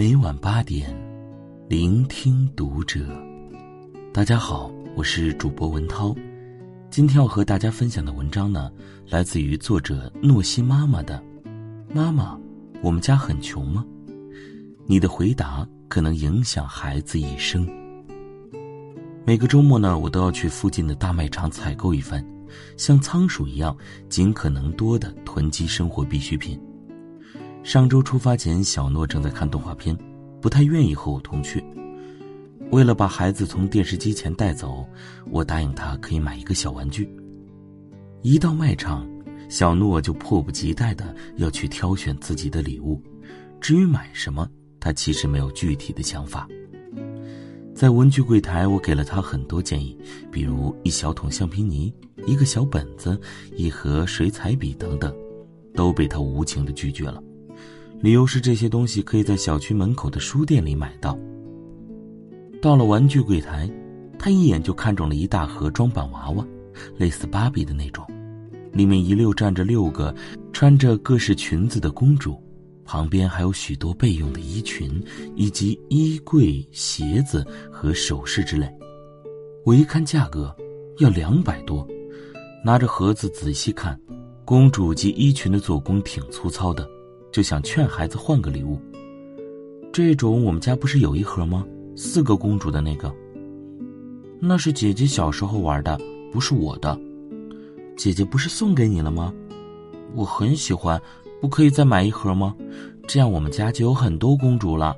每晚八点，聆听读者。大家好，我是主播文涛。今天要和大家分享的文章呢，来自于作者诺西妈妈的。妈妈，我们家很穷吗？你的回答可能影响孩子一生。每个周末呢，我都要去附近的大卖场采购一番，像仓鼠一样，尽可能多的囤积生活必需品。上周出发前，小诺正在看动画片，不太愿意和我同去。为了把孩子从电视机前带走，我答应他可以买一个小玩具。一到卖场，小诺就迫不及待的要去挑选自己的礼物。至于买什么，他其实没有具体的想法。在文具柜台，我给了他很多建议，比如一小桶橡皮泥、一个小本子、一盒水彩笔等等，都被他无情的拒绝了。理由是这些东西可以在小区门口的书店里买到。到了玩具柜台，他一眼就看中了一大盒装扮娃娃，类似芭比的那种，里面一溜站着六个穿着各式裙子的公主，旁边还有许多备用的衣裙，以及衣柜、鞋子和首饰之类。我一看价格，要两百多，拿着盒子仔细看，公主及衣裙的做工挺粗糙的，就想劝孩子换个礼物。这种我们家不是有一盒吗？四个公主的那个，那是姐姐小时候玩的，不是我的。姐姐不是送给你了吗？我很喜欢，不可以再买一盒吗？这样我们家就有很多公主了。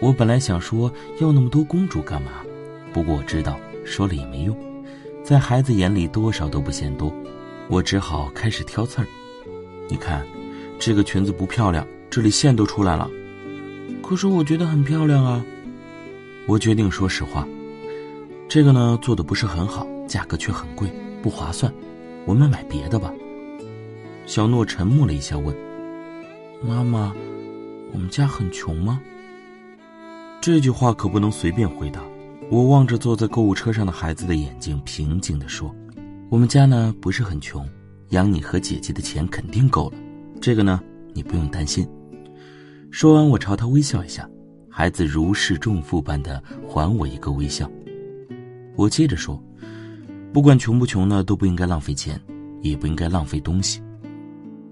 我本来想说要那么多公主干嘛，不过我知道说了也没用，在孩子眼里多少都不嫌多。我只好开始挑刺儿。你看，这个裙子不漂亮，这里线都出来了。可是我觉得很漂亮啊。我决定说实话，这个呢做的不是很好，价格却很贵，不划算。我们买别的吧。小诺沉默了一下，问：“妈妈，我们家很穷吗？”这句话可不能随便回答。我望着坐在购物车上的孩子的眼睛，平静地说：“我们家呢不是很穷，养你和姐姐的钱肯定够了。这个呢，你不用担心。”说完，我朝他微笑一下。孩子如释重负般的还我一个微笑。我接着说：“不管穷不穷呢，都不应该浪费钱，也不应该浪费东西。”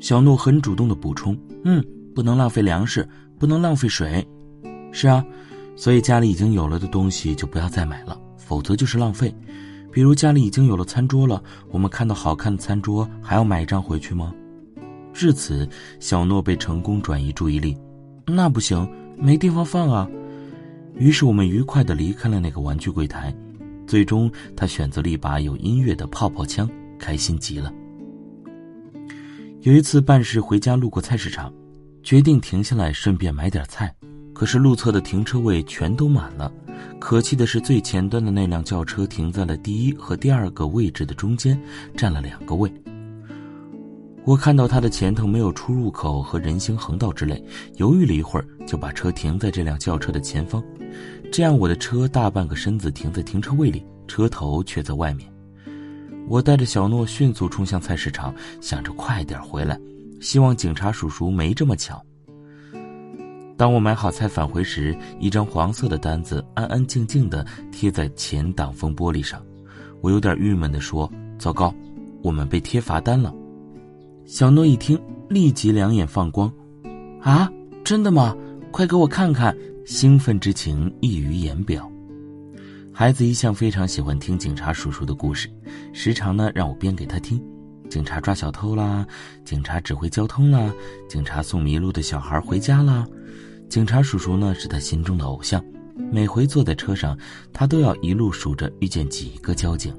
小诺很主动的补充：“嗯，不能浪费粮食，不能浪费水。是啊，所以家里已经有了的东西就不要再买了，否则就是浪费。比如家里已经有了餐桌了，我们看到好看的餐桌还要买一张回去吗？”至此，小诺被成功转移注意力。那不行。没地方放啊，于是我们愉快的离开了那个玩具柜台。最终，他选择了一把有音乐的泡泡枪，开心极了。有一次办事回家路过菜市场，决定停下来顺便买点菜，可是路侧的停车位全都满了。可气的是，最前端的那辆轿车停在了第一和第二个位置的中间，占了两个位。我看到他的前头没有出入口和人行横道之类，犹豫了一会儿，就把车停在这辆轿车的前方，这样我的车大半个身子停在停车位里，车头却在外面。我带着小诺迅速冲向菜市场，想着快点回来，希望警察叔叔没这么巧。当我买好菜返回时，一张黄色的单子安安静静的贴在前挡风玻璃上，我有点郁闷地说：“糟糕，我们被贴罚单了。”小诺一听，立即两眼放光，“啊，真的吗？快给我看看！”兴奋之情溢于言表。孩子一向非常喜欢听警察叔叔的故事，时常呢让我编给他听。警察抓小偷啦，警察指挥交通啦，警察送迷路的小孩回家啦。警察叔叔呢是他心中的偶像，每回坐在车上，他都要一路数着遇见几个交警。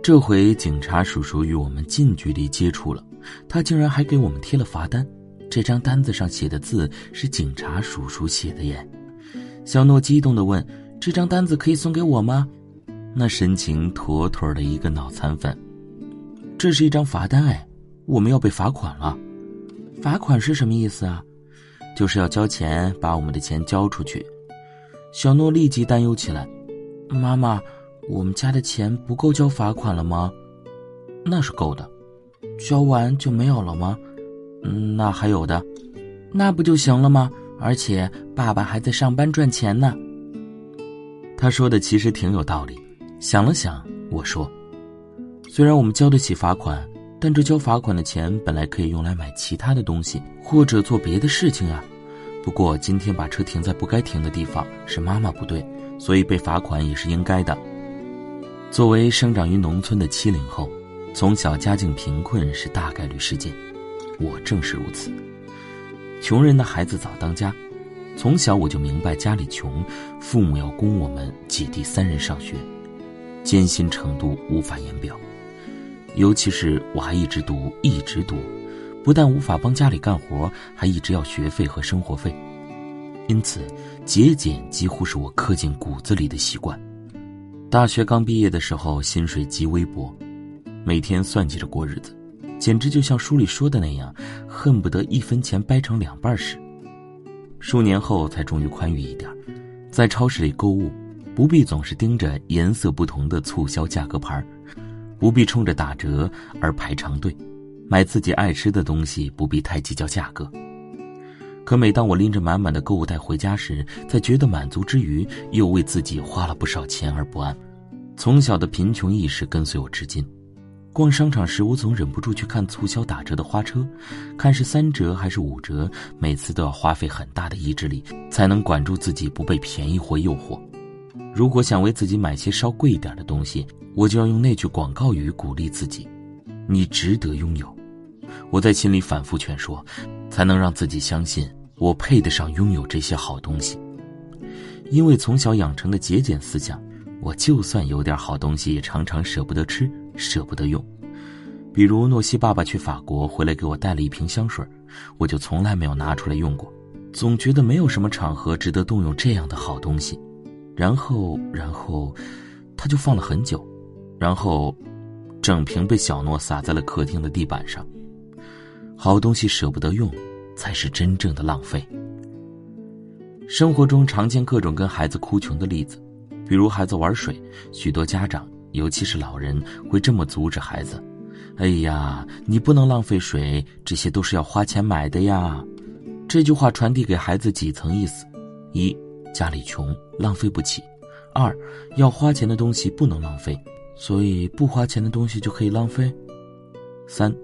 这回警察叔叔与我们近距离接触了。他竟然还给我们贴了罚单，这张单子上写的字是警察叔叔写的耶！小诺激动地问：“这张单子可以送给我吗？”那神情妥妥的一个脑残粉。这是一张罚单哎，我们要被罚款了。罚款是什么意思啊？就是要交钱，把我们的钱交出去。小诺立即担忧起来：“妈妈，我们家的钱不够交罚款了吗？”那是够的。交完就没有了吗？嗯，那还有的，那不就行了吗？而且爸爸还在上班赚钱呢。他说的其实挺有道理。想了想，我说：“虽然我们交得起罚款，但这交罚款的钱本来可以用来买其他的东西，或者做别的事情啊。不过今天把车停在不该停的地方，是妈妈不对，所以被罚款也是应该的。”作为生长于农村的七零后，从小家境贫困是大概率事件，我正是如此。穷人的孩子早当家，从小我就明白家里穷，父母要供我们姐弟三人上学，艰辛程度无法言表。尤其是我还一直读，一直读，不但无法帮家里干活，还一直要学费和生活费，因此节俭几乎是我刻进骨子里的习惯。大学刚毕业的时候，薪水极微薄，每天算计着过日子，简直就像书里说的那样，恨不得一分钱掰成两半时。数年后才终于宽裕一点，在超市里购物，不必总是盯着颜色不同的促销价格牌，不必冲着打折而排长队，买自己爱吃的东西不必太计较价格。可每当我拎着满满的购物袋回家时，在觉得满足之余，又为自己花了不少钱而不安。从小的贫穷意识跟随我至今。逛商场时，我总忍不住去看促销打折的花车，看是三折还是五折，每次都要花费很大的意志力，才能管住自己不被便宜或诱惑。如果想为自己买些稍贵一点的东西，我就要用那句广告语鼓励自己：“你值得拥有。”我在心里反复劝说，才能让自己相信。我配得上拥有这些好东西，因为从小养成的节俭思想，我就算有点好东西，也常常舍不得吃，舍不得用。比如诺西爸爸去法国回来给我带了一瓶香水，我就从来没有拿出来用过，总觉得没有什么场合值得动用这样的好东西。然后，然后，他就放了很久，然后，整瓶被小诺洒在了客厅的地板上。好东西舍不得用。才是真正的浪费。生活中常见各种跟孩子哭穷的例子，比如孩子玩水，许多家长，尤其是老人，会这么阻止孩子：“哎呀，你不能浪费水，这些都是要花钱买的呀。”这句话传递给孩子几层意思：一，家里穷，浪费不起；二，要花钱的东西不能浪费，所以不花钱的东西就可以浪费；三，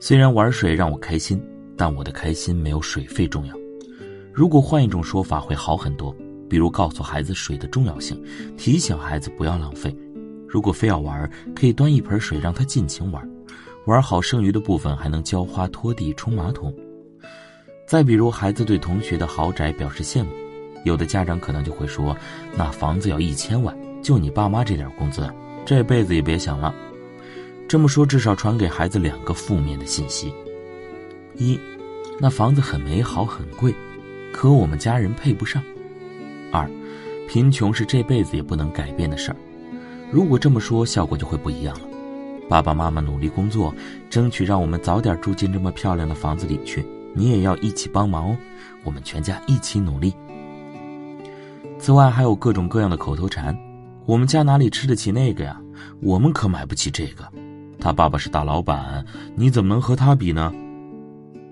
虽然玩水让我开心。但我的开心没有水费重要。如果换一种说法会好很多，比如告诉孩子水的重要性，提醒孩子不要浪费。如果非要玩，可以端一盆水让他尽情玩，玩好剩余的部分还能浇花、拖地、冲马桶。再比如，孩子对同学的豪宅表示羡慕，有的家长可能就会说：“那房子要一千万，就你爸妈这点工资，这辈子也别想了。”这么说，至少传给孩子两个负面的信息。一，那房子很美好很贵，可我们家人配不上。二，贫穷是这辈子也不能改变的事儿。如果这么说，效果就会不一样了。爸爸妈妈努力工作，争取让我们早点住进这么漂亮的房子里去。你也要一起帮忙哦，我们全家一起努力。此外，还有各种各样的口头禅：我们家哪里吃得起那个呀？我们可买不起这个。他爸爸是大老板，你怎么能和他比呢？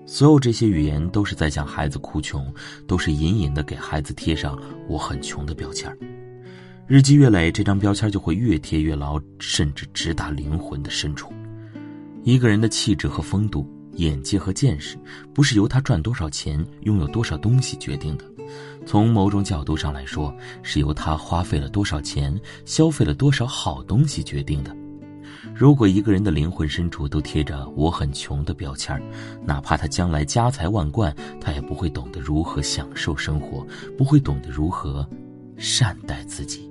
所有这些语言都是在向孩子哭穷，都是隐隐的给孩子贴上“我很穷”的标签日积月累，这张标签就会越贴越牢，甚至直达灵魂的深处。一个人的气质和风度、眼界和见识，不是由他赚多少钱、拥有多少东西决定的，从某种角度上来说，是由他花费了多少钱、消费了多少好东西决定的。如果一个人的灵魂深处都贴着“我很穷”的标签哪怕他将来家财万贯，他也不会懂得如何享受生活，不会懂得如何善待自己。